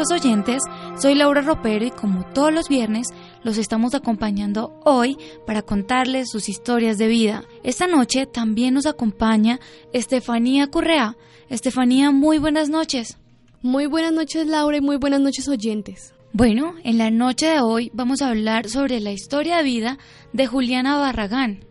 Nuestros oyentes. Soy Laura Ropero y como todos los viernes los estamos acompañando hoy para contarles sus historias de vida. Esta noche también nos acompaña Estefanía Correa. Estefanía, muy buenas noches. Muy buenas noches Laura y muy buenas noches oyentes. Bueno, en la noche de hoy vamos a hablar sobre la historia de vida de Juliana Barragán,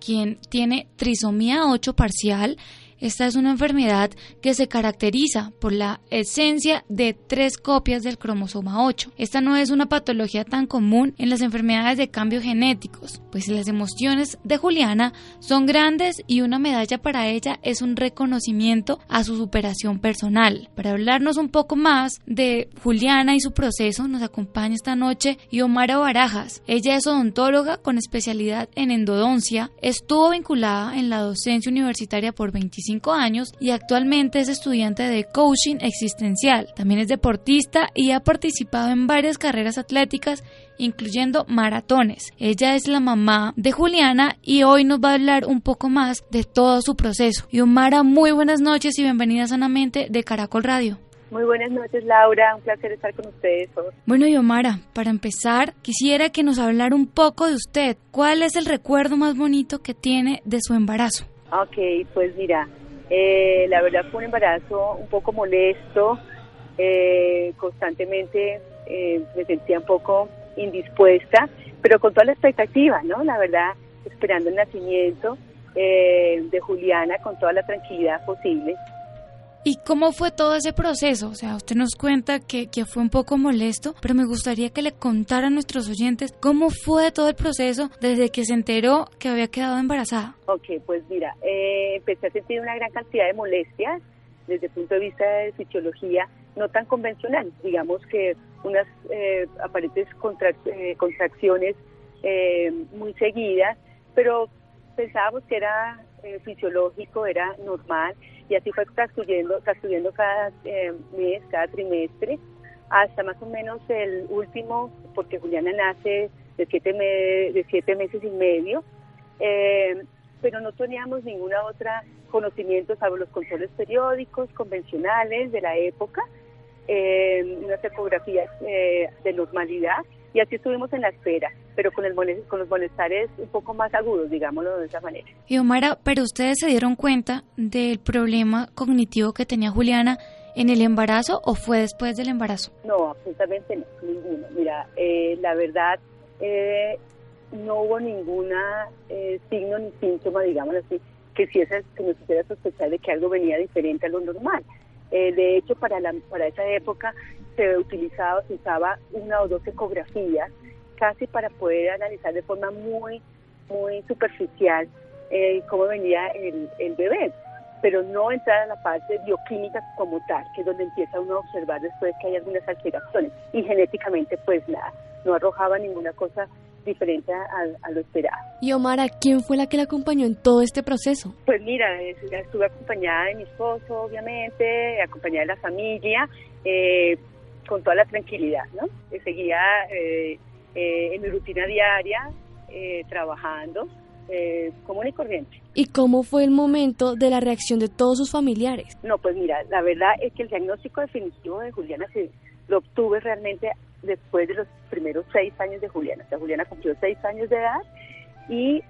quien tiene trisomía 8 parcial esta es una enfermedad que se caracteriza por la esencia de tres copias del cromosoma 8. Esta no es una patología tan común en las enfermedades de cambios genéticos, pues las emociones de Juliana son grandes y una medalla para ella es un reconocimiento a su superación personal. Para hablarnos un poco más de Juliana y su proceso, nos acompaña esta noche Yomara Barajas. Ella es odontóloga con especialidad en endodoncia, estuvo vinculada en la docencia universitaria por 25 años y actualmente es estudiante de coaching existencial. También es deportista y ha participado en varias carreras atléticas incluyendo maratones. Ella es la mamá de Juliana y hoy nos va a hablar un poco más de todo su proceso. Y Omara, muy buenas noches y bienvenida sanamente de Caracol Radio. Muy buenas noches, Laura. Un placer estar con ustedes. Bueno, Yomara, para empezar, quisiera que nos hablara un poco de usted. ¿Cuál es el recuerdo más bonito que tiene de su embarazo? Ok, pues mira, eh, la verdad fue un embarazo un poco molesto, eh, constantemente eh, me sentía un poco indispuesta, pero con toda la expectativa, ¿no? La verdad, esperando el nacimiento de Juliana con toda la tranquilidad posible. ¿Y cómo fue todo ese proceso? O sea, usted nos cuenta que, que, fue un poco molesto, pero me gustaría que le contara a nuestros oyentes cómo fue todo el proceso desde que se enteró que había quedado embarazada. Ok, pues mira, eh, empecé a sentir una gran cantidad de molestias desde el punto de vista de fisiología no tan convencional. Digamos que unas eh, aparentes eh, contracciones eh, muy seguidas, pero pensábamos que era fisiológico, era normal y así fue transcurriendo cada eh, mes, cada trimestre, hasta más o menos el último, porque Juliana nace de siete, de siete meses y medio, eh, pero no teníamos ninguna otra conocimiento salvo los controles periódicos convencionales de la época, eh, unas ecografías de normalidad y así estuvimos en la espera, pero con, el, con los molestares un poco más agudos, digámoslo de esa manera. Y Omara, pero ustedes se dieron cuenta del problema cognitivo que tenía Juliana en el embarazo o fue después del embarazo? No, absolutamente no, ninguno. Mira, eh, la verdad, eh, no hubo ninguna eh, signo ni síntoma, digámoslo así, que si esa, que nos hiciera sospechar de que algo venía diferente a lo normal. De hecho, para, la, para esa época se utilizaba, se usaba una o dos ecografías casi para poder analizar de forma muy, muy superficial eh, cómo venía el, el bebé, pero no entrar a la parte bioquímica como tal, que es donde empieza uno a observar después que hay algunas alteraciones. Y genéticamente, pues nada, no arrojaba ninguna cosa diferente a, lo esperado. Y Omara, ¿quién fue la que la acompañó en todo este proceso? Pues mira, estuve acompañada de mi esposo, obviamente, acompañada de la familia, eh, con toda la tranquilidad, ¿no? Seguía eh, eh, en mi rutina diaria, eh, trabajando, común y corriente. ¿Y cómo fue el momento de la reacción de todos sus familiares? No, pues mira, la verdad es que el diagnóstico definitivo de Juliana se, lo obtuve realmente después de los primeros seis años de Juliana. O sea, Juliana cumplió seis años de edad y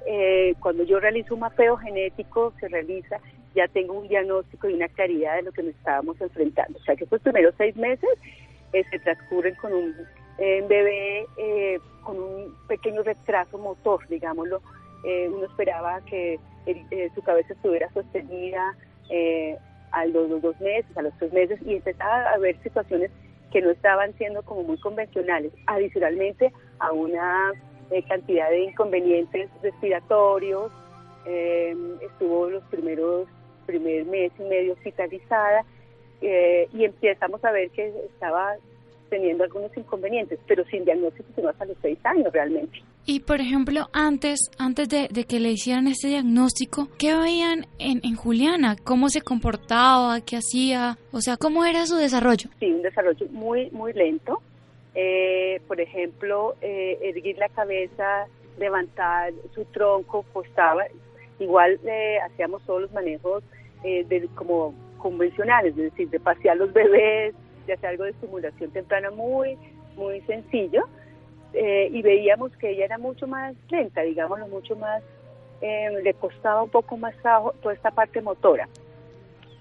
cuando yo realizo un mapeo genético, se realiza, ya tengo un diagnóstico y una claridad de lo que nos estábamos enfrentando. O sea, que estos primeros seis meses eh, se transcurren con un eh, bebé eh, con un pequeño retraso motor, digámoslo. uno esperaba que su cabeza estuviera sostenida a los, dos meses, a los tres meses, y empezaba a haber situaciones que no estaban siendo como muy convencionales, adicionalmente a una cantidad de inconvenientes respiratorios, estuvo los primeros primer mes y medio hospitalizada eh, y empezamos a ver que estaba teniendo algunos inconvenientes, pero sin diagnóstico sino hasta los seis años realmente. Y por ejemplo, antes, antes de, que le hicieran este diagnóstico, ¿qué veían en, en, Juliana? ¿Cómo se comportaba? ¿Qué hacía? O sea, ¿cómo era su desarrollo? Sí, un desarrollo muy, muy lento. Eh, por ejemplo, eh, erguir la cabeza, levantar su tronco, costaba. Igual eh, hacíamos todos los manejos de, como convencionales, es decir, de pasear los bebés, de hacer algo de estimulación temprana muy, muy sencillo. Y veíamos que ella era mucho más lenta, digámoslo, mucho más, le costaba un poco más trabajo toda esta parte motora.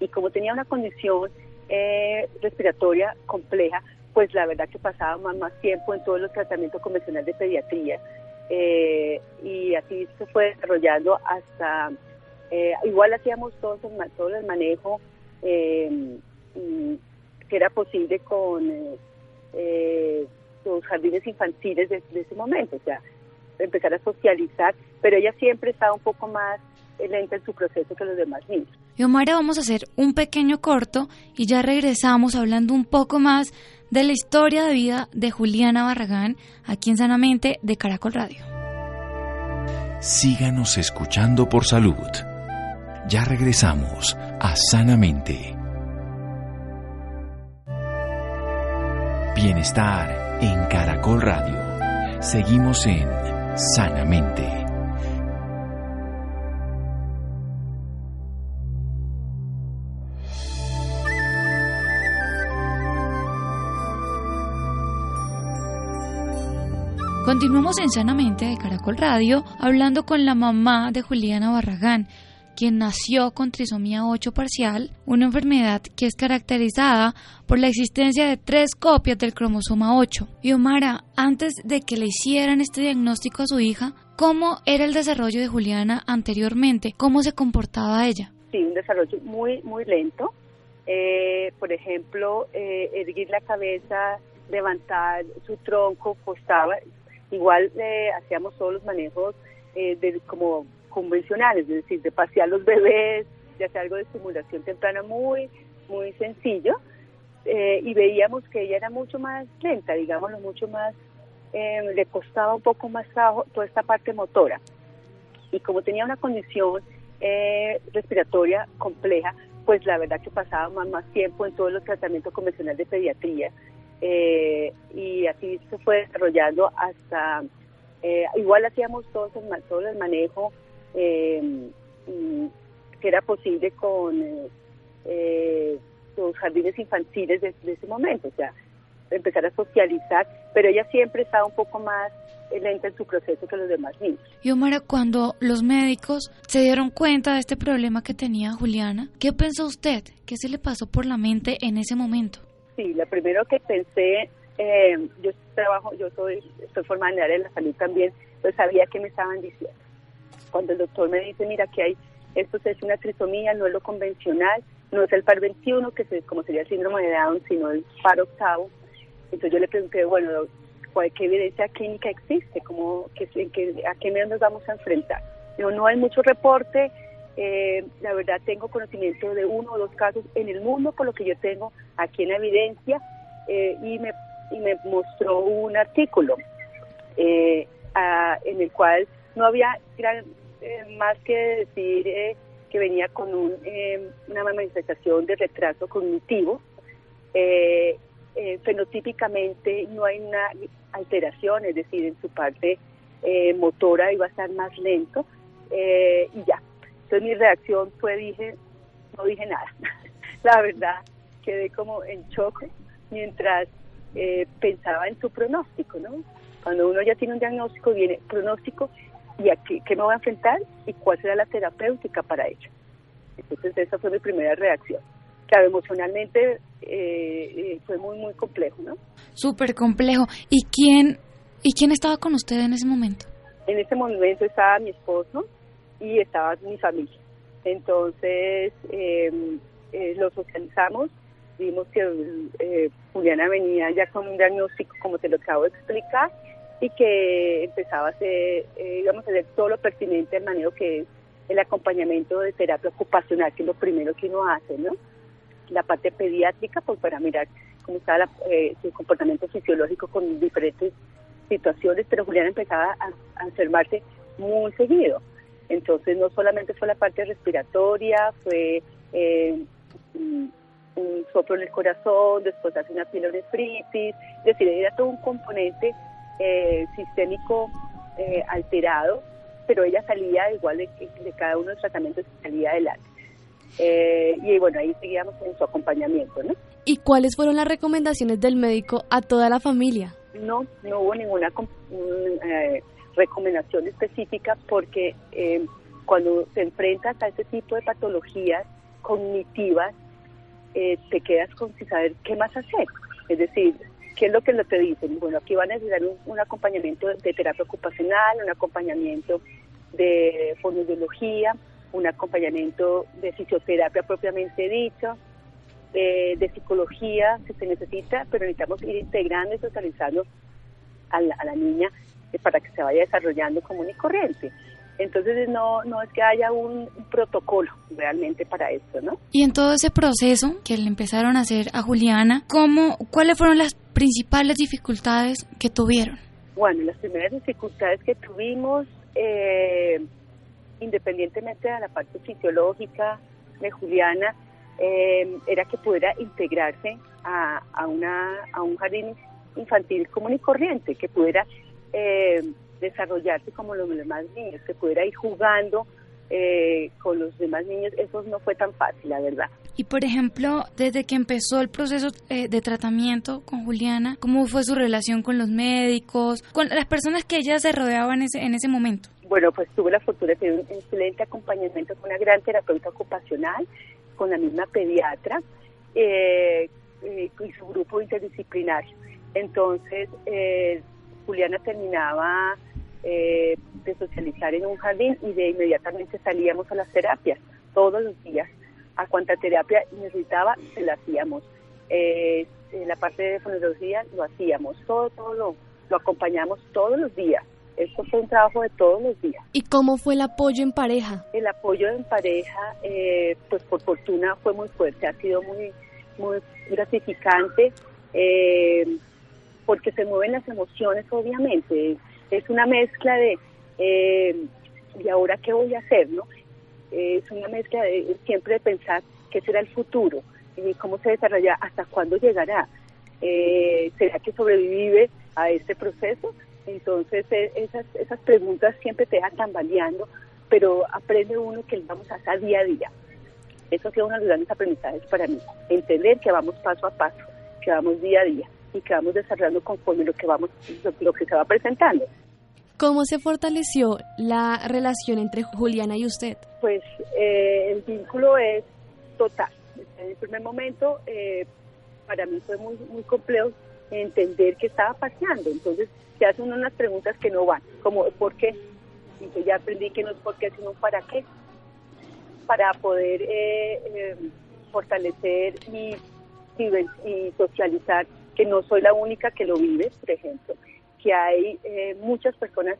Y como tenía una condición respiratoria compleja, pues la verdad que pasaba más, tiempo en todos los tratamientos convencionales de pediatría eh, y así se fue desarrollando hasta, eh, igual hacíamos todo, todo el manejo eh, que era posible con los jardines infantiles de, ese momento, o sea, empezar a socializar, pero ella siempre estaba un poco más lenta en su proceso que los demás niños. Y Omar, vamos a hacer un pequeño corto y ya regresamos hablando un poco más de la historia de vida de Juliana Barragán aquí en Sanamente de Caracol Radio. Síganos escuchando por salud. Ya regresamos a Sanamente. Bienestar en Caracol Radio. Seguimos en Sanamente. Continuamos en Sanamente de Caracol Radio hablando con la mamá de Juliana Barragán, quien nació con trisomía 8 parcial, una enfermedad que es caracterizada por la existencia de tres copias del cromosoma 8. Y Omara, antes de que le hicieran este diagnóstico a su hija, ¿cómo era el desarrollo de Juliana anteriormente? ¿Cómo se comportaba ella? Sí, un desarrollo muy, muy lento. Eh, por ejemplo, eh, erguir la cabeza, levantar su tronco, costaba, Igual eh, hacíamos todos los manejos eh, de, como convencionales, es decir, de pasear los bebés, de hacer algo de estimulación temprana muy, muy sencillo. Eh, y veíamos que ella era mucho más lenta, digámoslo, mucho más, le costaba un poco más trabajo toda esta parte motora. Y como tenía una condición respiratoria compleja, pues la verdad que pasaba más, tiempo en todos los tratamientos convencionales de pediatría eh, y así se fue desarrollando hasta, eh, igual hacíamos todo el, todo el manejo eh, que era posible con los jardines infantiles de, ese momento, o sea, empezar a socializar, pero ella siempre estaba un poco más lenta en su proceso que los demás niños. Y Omar, cuando los médicos se dieron cuenta de este problema que tenía Juliana, ¿qué pensó usted? ¿Qué se le pasó por la mente en ese momento? Sí, lo primero que pensé, eh, yo trabajo, yo soy, estoy formada en el área de la salud también, pues sabía que me estaban diciendo. Cuando el doctor me dice, mira que hay, esto es una trisomía, no es lo convencional, no es el par 21, que es como sería el síndrome de Down, sino el par octavo. Entonces yo le pregunté, bueno, ¿qué evidencia clínica existe? ¿Cómo, que, ¿A qué medio nos vamos a enfrentar? No, no hay mucho reporte, eh, la verdad tengo conocimiento de uno o dos casos en el mundo, por lo que yo tengo aquí en evidencia, eh, y, me, y me mostró un artículo eh, en el cual no había gran, más que decir que venía con un, una manifestación de retraso cognitivo. fenotípicamente no hay una alteración, es decir, en su parte motora iba a estar más lento y ya, entonces mi reacción fue, dije, no dije nada. La verdad, quedé como en shock mientras eh, pensaba en su pronóstico, ¿no? Cuando uno ya tiene un diagnóstico, viene pronóstico y a qué, me voy a enfrentar y cuál será la terapéutica para ello. Entonces esa fue mi primera reacción. Claro, emocionalmente eh, eh, fue muy, muy complejo, ¿no? Súper complejo. ¿Y quién, ¿Y quién estaba con usted en ese momento? En ese momento estaba mi esposo, y estaba mi familia. Entonces em, eh, lo socializamos, vimos que eh, Juliana venía ya con un diagnóstico, como te lo acabo de explicar, y que empezaba a hacer, eh, a hacer todo lo pertinente al manejo que es el acompañamiento de terapia ocupacional, que es lo primero que uno hace, ¿no? La parte pediátrica, pues para mirar cómo está eh, su comportamiento fisiológico con diferentes situaciones, pero Juliana empezaba a, enfermarse muy seguido. Entonces no solamente fue la parte respiratoria, fue eh, un, soplo en el corazón, después hace una pielonefritis, es decir, era todo un componente eh, sistémico eh, alterado, pero ella salía igual de, de, cada uno de los tratamientos salía adelante. y bueno, ahí seguíamos en su acompañamiento, ¿no? ¿Y cuáles fueron las recomendaciones del médico a toda la familia? No, no hubo ninguna eh, recomendación específica porque eh, cuando te enfrentas a este tipo de patologías cognitivas, eh, te quedas con sin saber qué más hacer. Es decir, ¿qué es lo que te dicen? Bueno, aquí van a necesitar un, acompañamiento de terapia ocupacional, un acompañamiento de fonoaudiología, un acompañamiento de fisioterapia propiamente dicho, de psicología que se necesita, pero necesitamos ir integrando y socializando a la, a la niña eh, para que se vaya desarrollando común y corriente. Entonces no, no es que haya un, protocolo realmente para esto, ¿no? Y en todo ese proceso que le empezaron a hacer a Juliana, ¿cómo, ¿cuáles fueron las principales dificultades que tuvieron? Bueno, las primeras dificultades que tuvimos, eh, independientemente de la parte fisiológica de Juliana, eh, era que pudiera integrarse a, a, una, a un jardín infantil común y corriente, que pudiera eh, desarrollarse como los demás niños, que pudiera ir jugando eh, con los demás niños, eso no fue tan fácil, la verdad. Y por ejemplo, desde que empezó el proceso de tratamiento con Juliana, ¿cómo fue su relación con los médicos, con las personas que ella se rodeaba en ese, en ese momento? Bueno, pues tuve la fortuna de tener un excelente acompañamiento con una gran terapeuta ocupacional con la misma pediatra eh, eh, y su grupo interdisciplinario. Entonces, eh, Juliana terminaba de socializar en un jardín y de inmediatamente salíamos a las terapias, todos los días. A cuanta terapia necesitaba, se la hacíamos. en la parte de fonología lo hacíamos, todo, todo lo, lo acompañamos todos los días. Esto fue un trabajo de todos los días. ¿Y cómo fue el apoyo en pareja? El apoyo en pareja, eh, pues por fortuna fue muy fuerte, ha sido muy, muy gratificante, eh, porque se mueven las emociones, obviamente. Es una mezcla de, eh, ¿y ahora qué voy a hacer? no Es una mezcla de siempre de pensar qué será el futuro, y cómo se desarrolla, hasta cuándo llegará. ¿Será que sobrevive a este proceso? Entonces, e, esas, esas preguntas siempre te dejan tambaleando, pero aprende uno que vamos a hacer día a día. Eso ha sido uno de los grandes aprendizajes para mí. Entender que vamos paso a paso, que vamos día a día y que vamos desarrollando conforme lo que, vamos, lo, que se va presentando. ¿Cómo se fortaleció la relación entre Juliana y usted? Pues eh, el vínculo es total. En el primer momento, eh, para mí fue muy, muy complejo entender qué estaba pasando. Entonces, se hacen unas preguntas que no van, como ¿por qué? Y yo ya aprendí que no es por qué, sino para qué. Para poder eh, eh, fortalecer y, y, socializar que no soy la única que lo vive, por ejemplo, que hay eh, muchas personas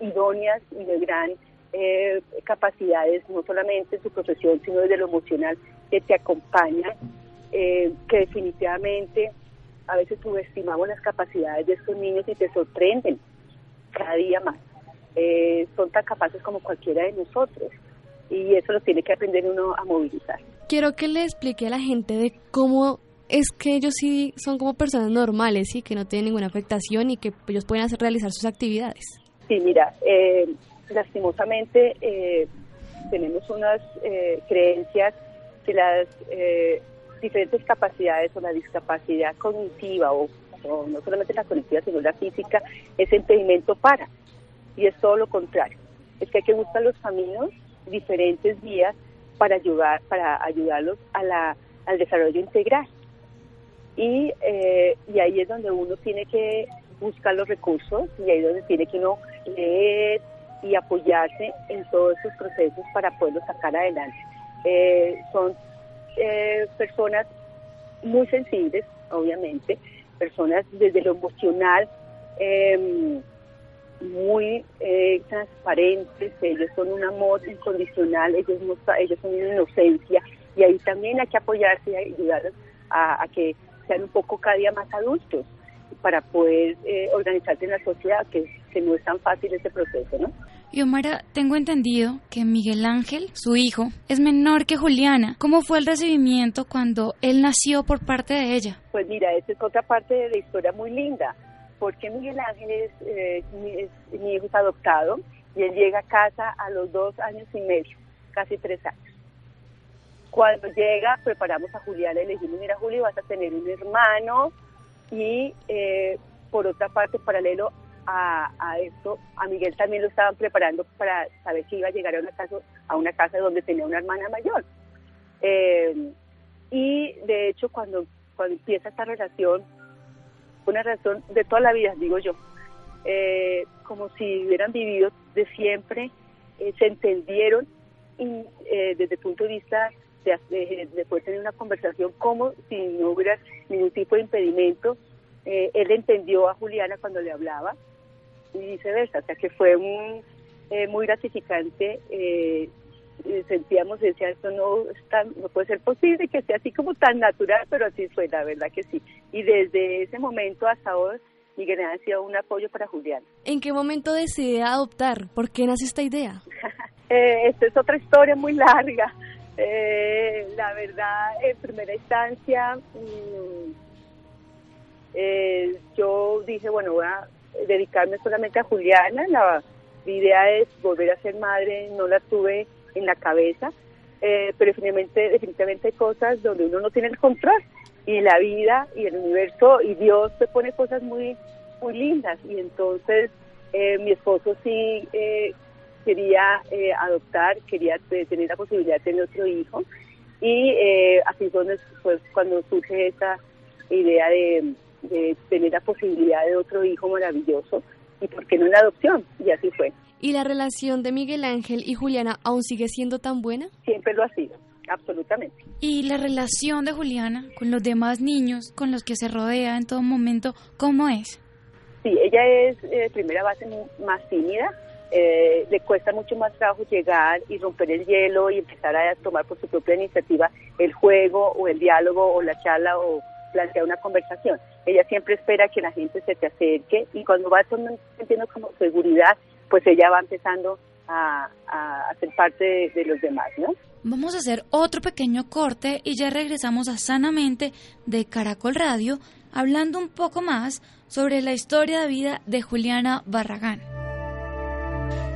idóneas y de gran capacidades, no solamente en su profesión, sino desde lo emocional, que te acompañan, que definitivamente a veces subestimamos las capacidades de estos niños y te sorprenden cada día más. Eh, son tan capaces como cualquiera de nosotros y eso lo tiene que aprender uno a movilizar. Quiero que le explique a la gente de cómo es que ellos sí son como personas normales y que no tienen ninguna afectación y que ellos pueden hacer, realizar sus actividades. Sí, mira, eh, lastimosamente eh, tenemos unas creencias que las diferentes capacidades o la discapacidad cognitiva o, no solamente la cognitiva sino la física es impedimento para. Y es todo lo contrario. Es que hay que buscar los caminos diferentes vías para ayudar para ayudarlos a la, al desarrollo integral y, eh, y ahí es donde uno tiene que buscar los recursos y ahí es donde tiene que uno leer y apoyarse en todos esos procesos para poderlo sacar adelante. Eh, son eh, personas muy sensibles, obviamente, personas desde lo emocional em, muy eh, transparentes, ellos son un amor incondicional, ellos, no, ellos son una inocencia y ahí también hay que apoyarse y ayudarlos a, que sean un poco cada día más adultos para poder eh, organizarse en la sociedad, que, que no es tan fácil ese proceso, ¿no? Y Omar, tengo entendido que Miguel Ángel, su hijo, es menor que Juliana. ¿Cómo fue el recibimiento cuando él nació por parte de ella? Pues mira, esa es otra parte de la historia muy linda, porque Miguel Ángel es, eh, mi, hijo es adoptado y él llega a casa a los dos años y medio, casi tres años. Cuando llega, preparamos a Juliana y le dijimos, mira Julio, vas a tener un hermano y eh, por otra parte, paralelo a, a, esto, a Miguel también lo estaban preparando para saber si iba a llegar a una casa, a una casa donde tenía una hermana mayor. Eh, y de hecho, cuando, cuando empieza esta relación, una relación de toda la vida, digo yo, eh, como si hubieran vivido de siempre, eh, se entendieron y desde el punto de vista de, de, poder tener una conversación como si no hubiera ningún tipo de impedimento. él entendió a Juliana cuando le hablaba, y viceversa. O sea que fue un, eh, muy gratificante. Eh, sentíamos, decía, esto no, no puede ser posible que sea así como tan natural, pero así fue, la verdad que sí. Y desde ese momento hasta hoy, Miguel ha sido un apoyo para Julián. ¿En qué momento decide adoptar? ¿Por qué nace esta idea? eh, esta es otra historia muy larga. Eh, la verdad, en primera instancia, mm, eh, yo dije, bueno, voy a dedicarme solamente a Juliana. La idea es volver a ser madre, no la tuve en la cabeza, eh, pero definitivamente, definitivamente hay cosas donde uno no tiene el control y la vida y el universo y Dios te pone cosas muy muy lindas y entonces eh, mi esposo sí eh, quería adoptar, quería tener la posibilidad de tener otro hijo y así fue cuando surge esa idea de de tener la posibilidad de otro hijo maravilloso y por qué no en adopción y así fue. ¿Y la relación de Miguel Ángel y Juliana aún sigue siendo tan buena? Siempre lo ha sido, absolutamente. ¿Y la relación de Juliana con los demás niños con los que se rodea en todo momento, cómo es? Sí, ella es de eh, primera base más tímida, eh, le cuesta mucho más trabajo llegar y romper el hielo y empezar a tomar por su propia iniciativa el juego o el diálogo o la charla o plantea una conversación. Ella siempre espera que la gente se te acerque y cuando va sintiendo como seguridad, pues ella va empezando a, a, ser parte de, los demás, ¿no? Vamos a hacer otro pequeño corte y ya regresamos a Sanamente de Caracol Radio hablando un poco más sobre la historia de vida de Juliana Barragán.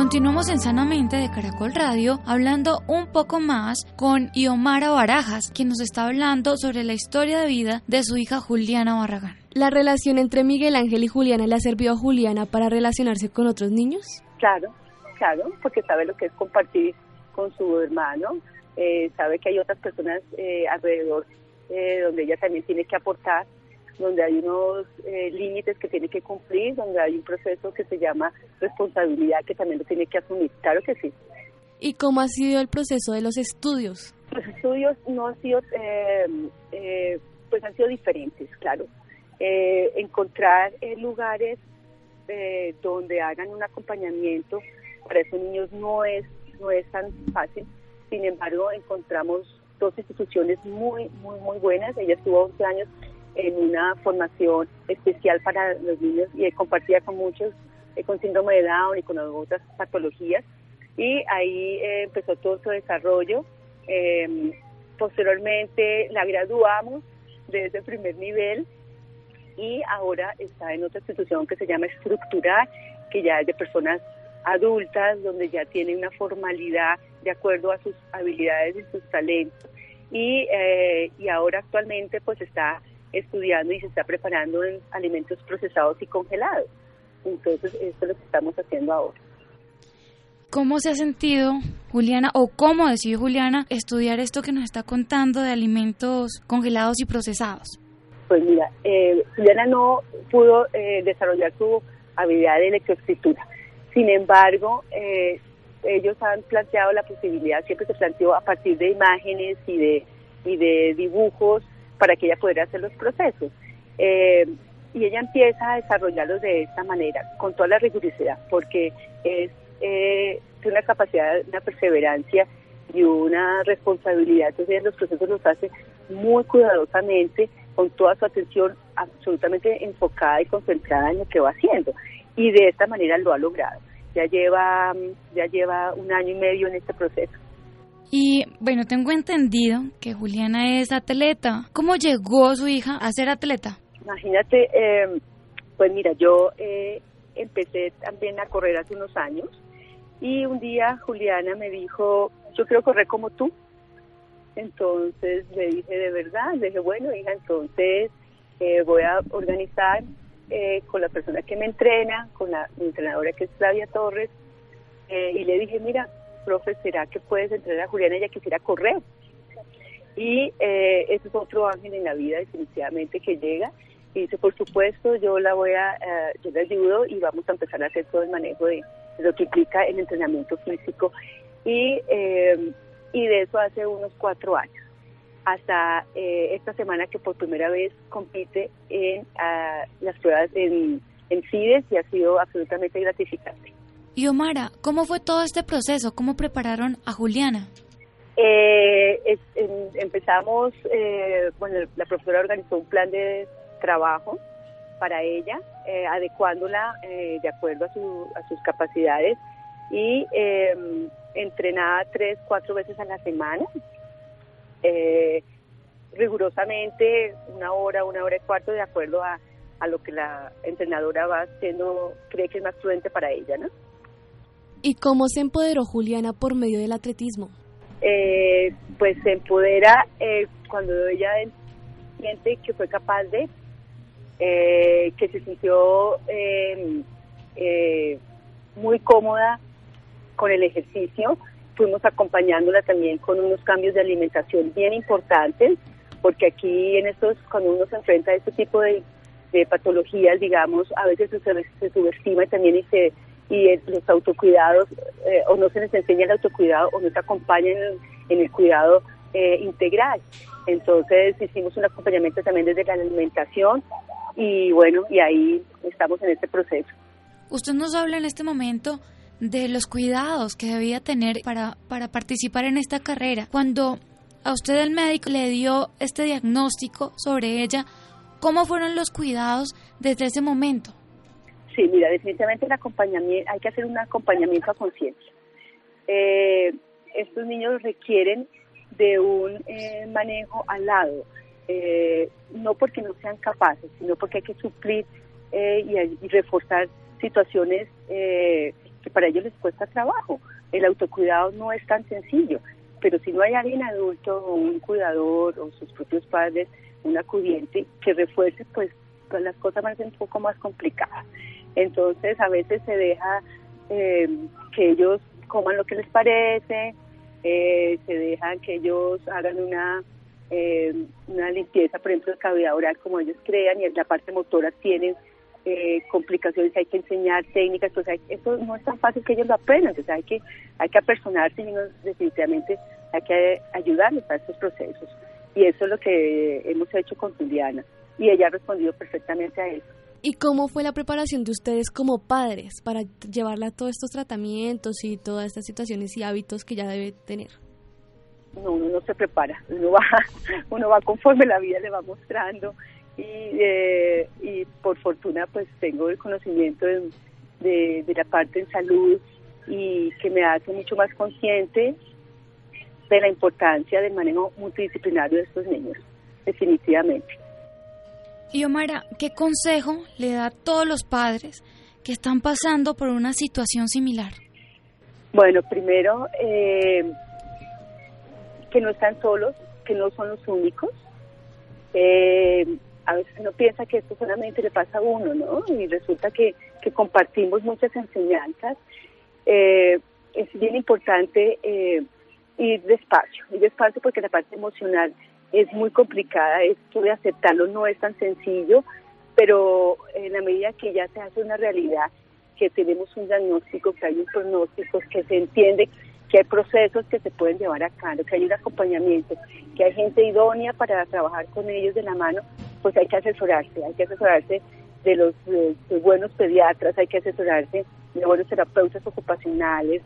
Continuamos en Sanamente de Caracol Radio hablando un poco más con Iomara Barajas, quien nos está hablando sobre la historia de vida de su hija Juliana Barragán. ¿La relación entre Miguel Ángel y Juliana le ha servido a Juliana para relacionarse con otros niños? Claro, claro, porque sabe lo que es compartir con su hermano, eh, sabe que hay otras personas eh, alrededor eh, donde ella también tiene que aportar, donde hay unos límites que tiene que cumplir, donde hay un proceso que se llama responsabilidad que también lo tiene que asumir. Claro que sí. ¿Y cómo ha sido el proceso de los estudios? Los estudios no han sido, pues han sido diferentes, claro eh, encontrar eh, lugares eh, donde hagan un acompañamiento para esos niños no es, no es tan fácil. Sin embargo, encontramos dos instituciones muy, muy, muy buenas. Ella estuvo 11 años en una formación especial para los niños y compartía con muchos con síndrome de Down y con otras patologías. Y ahí empezó todo su desarrollo. posteriormente la graduamos desde el primer nivel y ahora está en otra institución que se llama Estructurar, que ya es de personas adultas, donde ya tiene una formalidad de acuerdo a sus habilidades y sus talentos. Y, eh, y ahora actualmente pues está estudiando y se está preparando en alimentos procesados y congelados. Entonces, esto es lo que estamos haciendo ahora. ¿Cómo se ha sentido Juliana o cómo decidió Juliana estudiar esto que nos está contando de alimentos congelados y procesados? Pues mira, eh, Juliana no pudo eh, desarrollar su habilidad de lectoescritura. Sin embargo, eh, ellos han planteado la posibilidad, siempre se planteó a partir de imágenes y de, y de dibujos para que ella pudiera hacer los procesos. y ella empieza a desarrollarlos de esta manera, con toda la rigurosidad, porque es eh, una capacidad, una perseverancia y una responsabilidad. Entonces, los procesos los hace muy cuidadosamente, con toda su atención absolutamente enfocada y concentrada en lo que va haciendo. Y de esta manera lo ha logrado. Ya lleva, ya lleva un año y medio en este proceso. Y bueno, tengo entendido que Juliana es atleta. ¿Cómo llegó su hija a ser atleta? Imagínate, eh, pues mira, yo eh, empecé también a correr hace unos años y un día Juliana me dijo, yo quiero correr como tú. Entonces le dije, ¿de verdad? Le dije, bueno, hija, entonces eh, voy a organizar eh, con la persona que me entrena, con la entrenadora que es Flavia Torres, eh, y le dije, mira, profe, ¿será que puedes entrenar a Juliana? Ella quisiera correr. Y eh, ese es otro ángel en la vida, definitivamente, que llega y dice, por supuesto, yo la voy a, yo la ayudo y vamos a empezar a hacer todo el manejo de, lo que implica el entrenamiento físico. Y, eh, y de eso hace unos cuatro años, hasta eh, esta semana que por primera vez compite en ah, las pruebas en, en CIDES y ha sido absolutamente gratificante. Y Omara, ¿cómo fue todo este proceso? ¿Cómo prepararon a Juliana? Eh, empezamos, bueno, la profesora organizó un plan de trabajo para ella, eh, adecuándola eh, de acuerdo a, su, a sus capacidades y em, entrenada tres, cuatro veces a la semana, eh, rigurosamente una hora, una hora y cuarto de acuerdo a, a lo que la entrenadora va haciendo, cree que es más prudente para ella, ¿no? ¿Y cómo se empoderó Juliana por medio del atletismo? pues se empodera cuando ella siente que fue capaz de eh, que se sintió eh, eh, muy cómoda con el ejercicio. Fuimos acompañándola también con unos cambios de alimentación bien importantes, porque aquí en estos, cuando uno se enfrenta a este tipo de, patologías, digamos, a veces se, subestima también y se y los autocuidados o no se les enseña el autocuidado o no se acompañan en, el cuidado integral. Entonces hicimos un acompañamiento también desde la alimentación y bueno, y ahí estamos en este proceso. Usted nos habla en este momento de los cuidados que debía tener para, para participar en esta carrera. Cuando a usted el médico le dio este diagnóstico sobre ella, ¿cómo fueron los cuidados desde ese momento? Sí, mira, definitivamente el acompañamiento, hay que hacer un acompañamiento a conciencia. Eh, estos niños requieren de un eh, manejo al lado, eh, no porque no sean capaces, sino porque hay que suplir eh, y, reforzar situaciones eh, que para ellos les cuesta trabajo. El autocuidado no es tan sencillo, pero si no hay alguien adulto o un cuidador o sus propios padres, un acudiente que refuerce, pues las cosas van a ser un poco más complicadas. Entonces a veces se deja que ellos coman lo que les parece, se dejan que ellos hagan una eh, una limpieza, por ejemplo, de cavidad oral como ellos crean y en la parte motora tienen eh, complicaciones, hay que enseñar técnicas, pues eso no es tan fácil que ellos lo aprendan, entonces hay que, hay que apersonarse y definitivamente hay que ayudarles a estos procesos. Y eso es lo que hemos hecho con Juliana y ella ha respondido perfectamente a eso. ¿Y cómo fue la preparación de ustedes como padres para llevarla a todos estos tratamientos y todas estas situaciones y hábitos que ya debe tener? no, uno no se prepara, uno va, uno va conforme la vida le va mostrando y, eh, y por fortuna pues tengo el conocimiento de, de, la parte en salud y que me hace mucho más consciente de la importancia del manejo multidisciplinario de estos niños, definitivamente. Y Omara, ¿qué consejo le da a todos los padres que están pasando por una situación similar? Bueno, primero, eh, que no están solos, que no son los únicos. Eh, a veces uno piensa que esto solamente le pasa a uno, ¿no? Y resulta que, compartimos muchas enseñanzas. Eh, es bien importante ir despacio, ir despacio porque la parte emocional es muy complicada, esto de aceptarlo no es tan sencillo, pero en la medida que ya se hace una realidad, que tenemos un diagnóstico, que hay un pronóstico, que se entiende que hay procesos que se pueden llevar a cabo, que hay un acompañamiento, que hay gente idónea para trabajar con ellos de la mano, pues hay que asesorarse, hay que asesorarse de los buenos pediatras, hay que asesorarse de buenos terapeutas ocupacionales,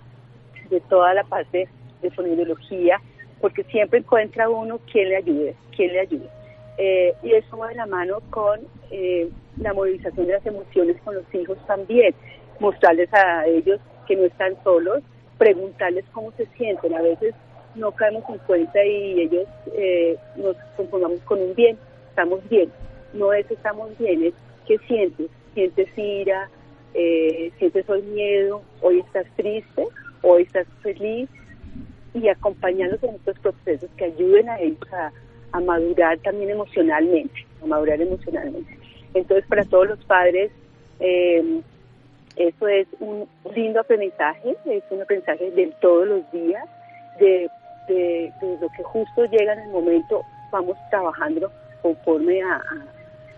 de toda la parte de fonología, porque siempre encuentra uno quien le ayude, quien le ayude. Eh, y eso va de la mano con eh, la movilización de las emociones con los hijos también, mostrarles a ellos que no están solos, preguntarles cómo se sienten. A veces no caemos en cuenta y ellos eh, nos conformamos con un bien, estamos bien. No es estamos bien, es qué sientes. Sientes ira, sientes hoy miedo, hoy estás triste, hoy estás feliz, y acompañarlos en estos procesos que ayuden a ellos a, madurar también emocionalmente, a madurar emocionalmente. Entonces, para todos los padres, eh, eso es un lindo aprendizaje, es un aprendizaje de todos los días, de, lo que justo llega en el momento, vamos trabajando conforme a,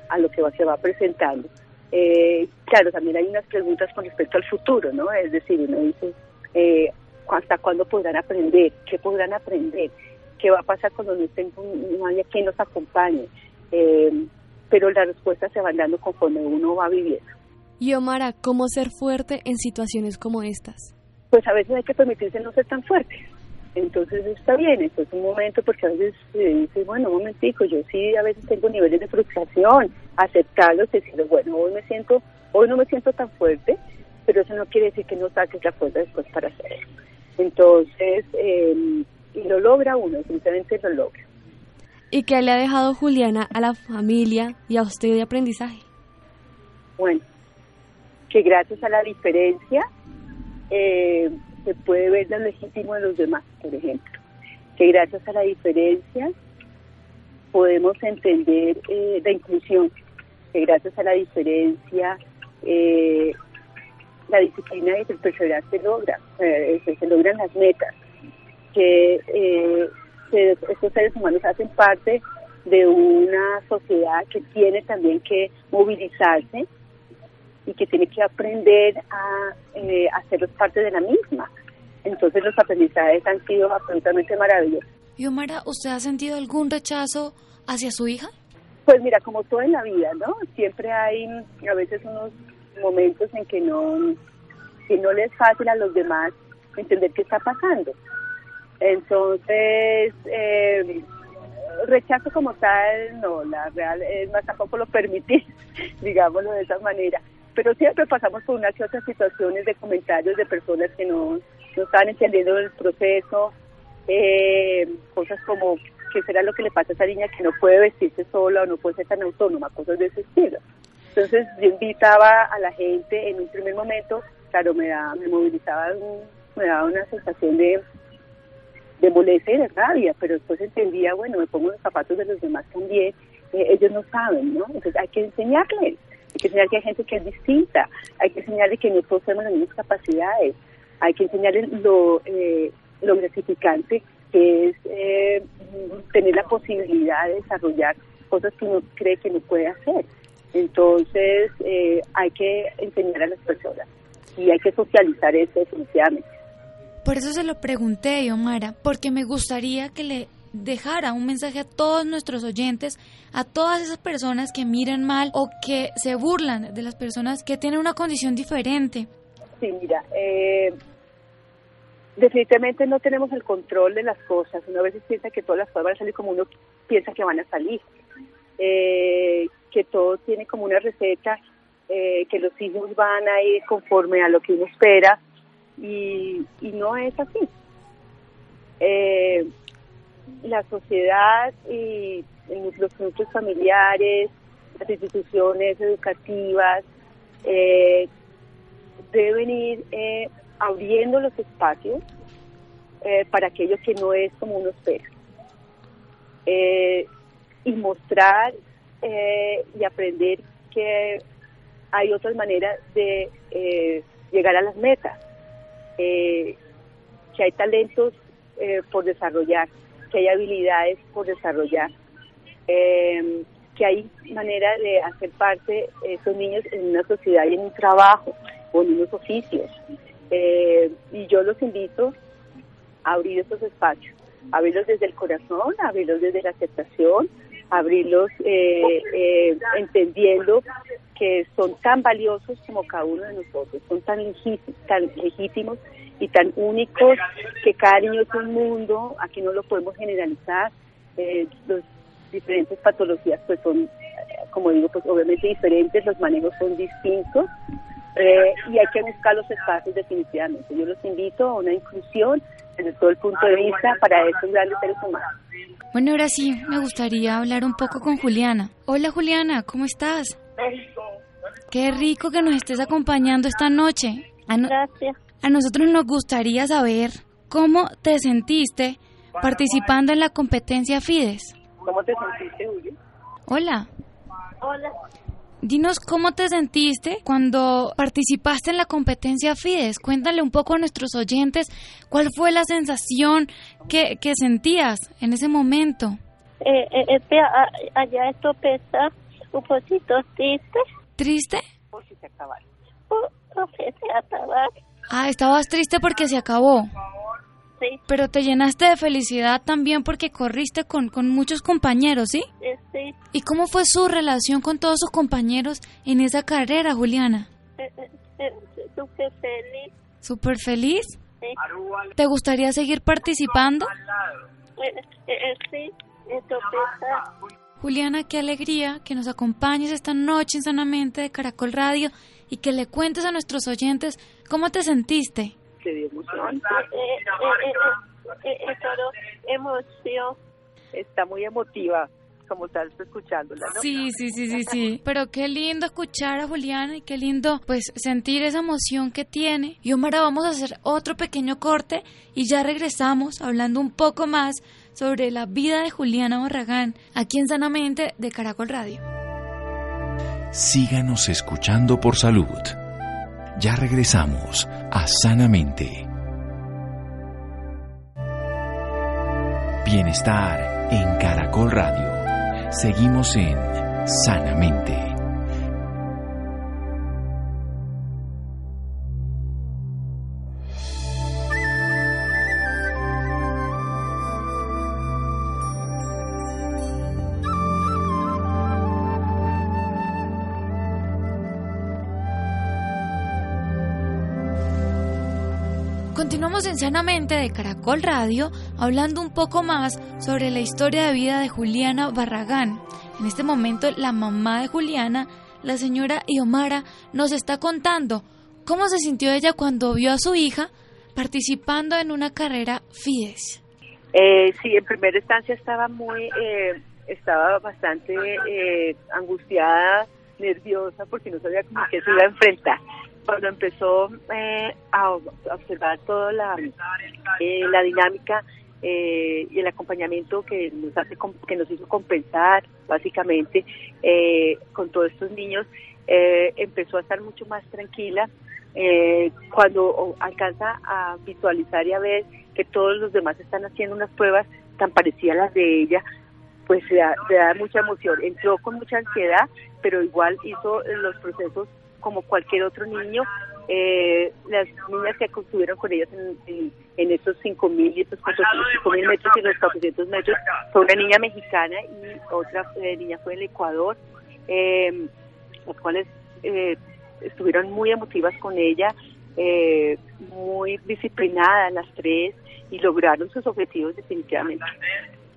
a, lo que se va presentando. Eh, claro, también hay unas preguntas con respecto al futuro, ¿no? Es decir, uno dice, eh, hasta cuándo podrán aprender, qué podrán aprender, qué va a pasar cuando no, estén, no haya quien los acompañe. Eh, pero las respuestas se van dando conforme uno va viviendo. Y Omara, ¿cómo ser fuerte en situaciones como estas? Pues a veces hay que permitirse no ser tan fuerte. Entonces está bien, esto es un momento porque a veces se dice, bueno, un momentico, yo sí a veces tengo niveles de frustración, aceptarlos, decir, bueno, hoy me siento, hoy no me siento tan fuerte, pero eso no quiere decir que no saques la fuerza después para hacerlo. Entonces, eh, y lo logra uno, simplemente lo logra. ¿Y qué le ha dejado Juliana a la familia y a usted de aprendizaje? Bueno, que gracias a la diferencia eh, se puede ver lo legítimo de los demás, por ejemplo. Que gracias a la diferencia podemos entender eh, la inclusión. Que gracias a la diferencia eh, la disciplina y el perseverar se logra, eh, se, logran las metas, que, eh, estos seres humanos hacen parte de una sociedad que tiene también que movilizarse y que tiene que aprender a eh, hacerlos parte de la misma. Entonces los aprendizajes han sido absolutamente maravillosos. Y Omara, ¿usted ha sentido algún rechazo hacia su hija? Pues mira, como todo en la vida, ¿no? Siempre hay a veces unos momentos en que no, que no les es fácil a los demás entender qué está pasando. Entonces, eh, rechazo como tal, no, la real es más tampoco lo permitir, digámoslo de esa manera. Pero siempre pasamos por unas y otras situaciones de comentarios de personas que no, no estaban entendiendo el proceso, eh, cosas como qué será lo que le pasa a esa niña que no puede vestirse sola o no puede ser tan autónoma, cosas de ese estilo. Entonces yo invitaba a la gente en un primer momento, claro, me, da, me movilizaba, me daba una sensación de, de molestia y de rabia, pero después entendía, bueno, me pongo los zapatos de los demás también, eh, ellos no saben, ¿no? Entonces hay que enseñarles, hay que enseñar que hay gente que es distinta, hay que enseñarles que no todos tenemos las mismas capacidades, hay que enseñarles lo, eh, lo gratificante que es eh, tener la posibilidad de desarrollar cosas que uno cree que no puede hacer. Entonces, eh, hay que enseñar a las personas y hay que socializar eso definitivamente. Por eso se lo pregunté, Omara, porque me gustaría que le dejara un mensaje a todos nuestros oyentes, a todas esas personas que miran mal o que se burlan de las personas que tienen una condición diferente. Sí, mira, eh, definitivamente no tenemos el control de las cosas. Uno a veces piensa que todas las cosas van a salir como uno piensa que van a salir. Eh, que todo tiene como una receta, eh, que los hijos van a ir conforme a lo que uno espera y, no es así. Eh, la sociedad y los núcleos familiares, las instituciones educativas eh, deben ir abriendo los espacios para aquello que no es como uno espera. Y mostrar eh, y aprender que hay otras maneras de eh, llegar a las metas. Eh, que hay talentos eh, por desarrollar, que hay habilidades por desarrollar, eh, que hay manera de hacer parte esos niños en una sociedad y en un trabajo o en unos oficios. Eh, y yo los invito a abrir esos espacios, abrirlos desde el corazón, abrirlos desde la aceptación, abrirlos entendiendo que son tan valiosos como cada uno de nosotros, son tan, tan legítimos y tan únicos que cada niño es un mundo, aquí no lo podemos generalizar, eh, los diferentes patologías pues son, eh, como digo, pues obviamente diferentes, los manejos son distintos eh, y hay que buscar los espacios definitivamente. Yo los invito a una inclusión desde todo el punto de vista para esos grandes seres humanos. Bueno, ahora sí, me gustaría hablar un poco con Juliana. Hola Juliana, ¿cómo estás? Qué rico que nos estés acompañando esta noche. Gracias. A nosotros nos gustaría saber cómo te sentiste participando en la competencia FIDES. ¿Cómo te sentiste, Julio? Hola. Hola. Dinos cómo te sentiste cuando participaste en la competencia FIDES. Cuéntale un poco a nuestros oyentes cuál fue la sensación que, que sentías en ese momento. Eh, eh, allá esto pesa un poquito triste. ¿Triste? Porque se acabaron. Porque se acabaron. Ah, estabas triste porque se acabó. Sí. Pero te llenaste de felicidad también porque corriste con, con muchos compañeros, ¿sí? Sí. ¿Y cómo fue su relación con todos sus compañeros en esa carrera, Juliana? Eh, eh, Súper feliz. ¿Súper feliz? Sí. ¿Te gustaría seguir participando? Eh, sí. Juliana, qué alegría que nos acompañes esta noche en Sanamente de Caracol Radio y que le cuentes a nuestros oyentes cómo te sentiste. Dio emoción. Eh, eh, todo emoción. Está muy emotiva, como estás escuchándola, ¿no? Sí, sí, sí, sí, sí. Pero qué lindo escuchar a Juliana y qué lindo, pues, sentir esa emoción que tiene. Y Omar, vamos a hacer otro pequeño corte y ya regresamos hablando un poco más sobre la vida de Juliana Barragán, aquí en Sanamente de Caracol Radio. Síganos escuchando por salud. Ya regresamos a Sanamente. Bienestar en Caracol Radio. Seguimos en Sanamente. De Caracol Radio hablando un poco más sobre la historia de vida de Juliana Barragán. En este momento la mamá de Juliana, la señora Iomara, nos está contando cómo se sintió ella cuando vio a su hija participando en una carrera FIDES. Eh, sí, en primera instancia estaba muy, eh, estaba bastante eh, angustiada, nerviosa, porque no sabía cómo que se iba a enfrentar cuando empezó eh, a observar toda la, eh, la dinámica eh, y el acompañamiento que nos hace que nos hizo compensar básicamente con todos estos niños empezó a estar mucho más tranquila cuando alcanza a visualizar y a ver que todos los demás están haciendo unas pruebas tan parecidas a las de ella pues le da, le da mucha emoción. Entró con mucha ansiedad pero igual hizo los procesos como cualquier otro niño. Eh, las niñas que estuvieron con ellas en, en, esos 5.000 y esos 5.000 metros y los 400 metros fue una niña mexicana y otra niña fue del Ecuador, eh, las cuales eh, estuvieron muy emotivas con ella, eh, muy disciplinadas las tres y lograron sus objetivos definitivamente.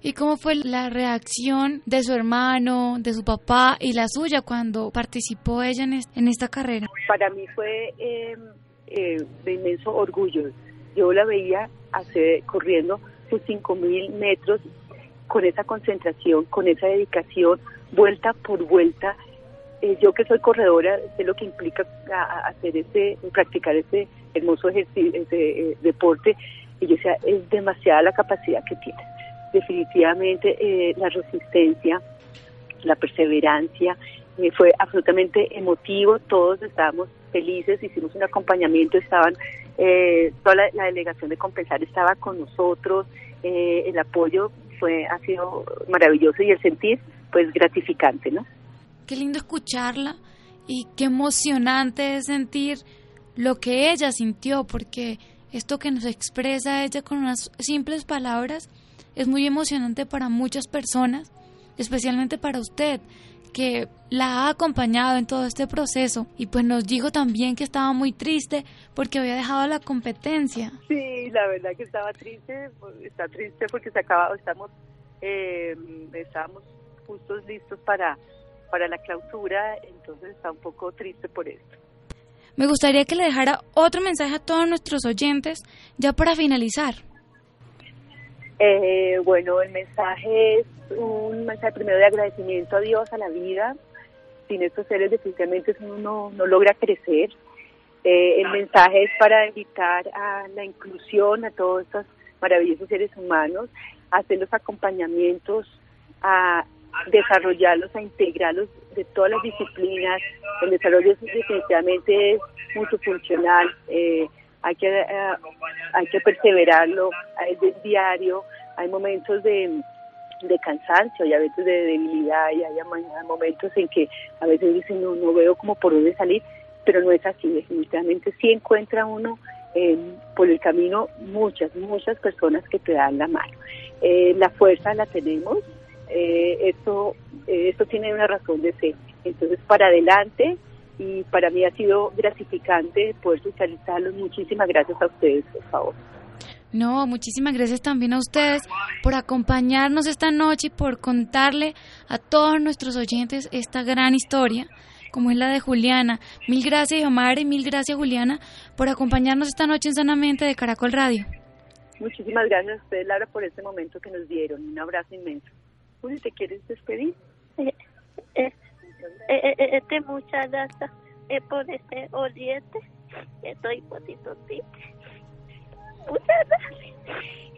¿Y cómo fue la reacción de su hermano, de su papá y la suya cuando participó ella en, esta carrera? Para mí fue em, eh, de inmenso orgullo. Yo la veía hacer, corriendo sus 5.000 metros con esa concentración, con esa dedicación, vuelta por vuelta. Eh, yo que soy corredora sé lo que implica hacer ese, practicar ese hermoso ejercicio, ese, eh, deporte. Y yo decía, es demasiada la capacidad que tiene definitivamente eh, la resistencia, la perseverancia, eh, fue absolutamente emotivo, todos estábamos felices, hicimos un acompañamiento, estaban eh, toda la, delegación de Compensar estaba con nosotros, eh, el apoyo fue ha sido maravilloso y el sentir pues gratificante, ¿no? Qué lindo escucharla y qué emocionante es sentir lo que ella sintió, porque esto que nos expresa ella con unas simples palabras es muy emocionante para muchas personas, especialmente para usted, que la ha acompañado en todo este proceso y pues nos dijo también que estaba muy triste porque había dejado la competencia. Sí, la verdad que estaba triste, está triste porque se acaba, estamos, eh, estábamos justos listos para, para la clausura, entonces está un poco triste por esto. Me gustaría que le dejara otro mensaje a todos nuestros oyentes ya para finalizar. Eh, bueno, el mensaje es un mensaje primero de agradecimiento a Dios, a la vida. Sin estos seres definitivamente uno no, logra crecer. Eh, el mensaje es para invitar a la inclusión a todos estos maravillosos seres humanos, hacer los acompañamientos, a desarrollarlos, a integrarlos de todas las disciplinas. El desarrollo definitivamente es multifuncional, eh, hay, que, eh, hay que perseverarlo, es diario, hay momentos de, de cansancio y a veces de debilidad y hay momentos en que a veces dicen no, no veo como por dónde salir, pero no es así, definitivamente sí encuentra uno eh, por el camino muchas, muchas personas que te dan la mano. la fuerza la tenemos, eh, esto, eh, esto tiene una razón de ser. Entonces, para adelante, y para mí ha sido gratificante poder socializarlos. Muchísimas gracias a ustedes, por favor. No, muchísimas gracias también a ustedes por acompañarnos esta noche y por contarle a todos nuestros oyentes esta gran historia, como es la de Juliana. Mil gracias, Omar, y mil gracias, Juliana, por acompañarnos esta noche en Sanamente de Caracol Radio. Muchísimas gracias a ustedes, Laura, por este momento que nos dieron. Un abrazo inmenso. Uy, ¿te quieres despedir? Eh, eh, eh, este muchacho es por ese oriente. Estoy triste. Muchas gracias.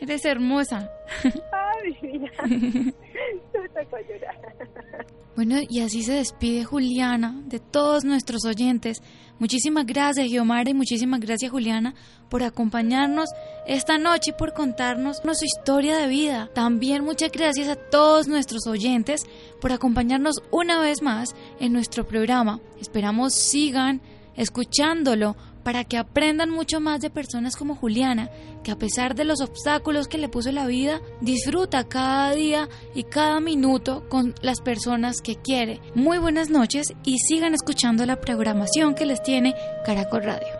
Eres hermosa. Ay, mira. a llorar. Bueno, y así se despide Juliana de todos nuestros oyentes. Muchísimas gracias, Guiomar, y muchísimas gracias, Juliana, por acompañarnos esta noche y por contarnos su historia de vida. También muchas gracias a todos nuestros oyentes por acompañarnos una vez más en nuestro programa. Esperamos sigan escuchándolo para que aprendan mucho más de personas como Juliana, que a pesar de los obstáculos que le puso la vida, disfruta cada día y cada minuto con las personas que quiere. Muy buenas noches y sigan escuchando la programación que les tiene Caracol Radio.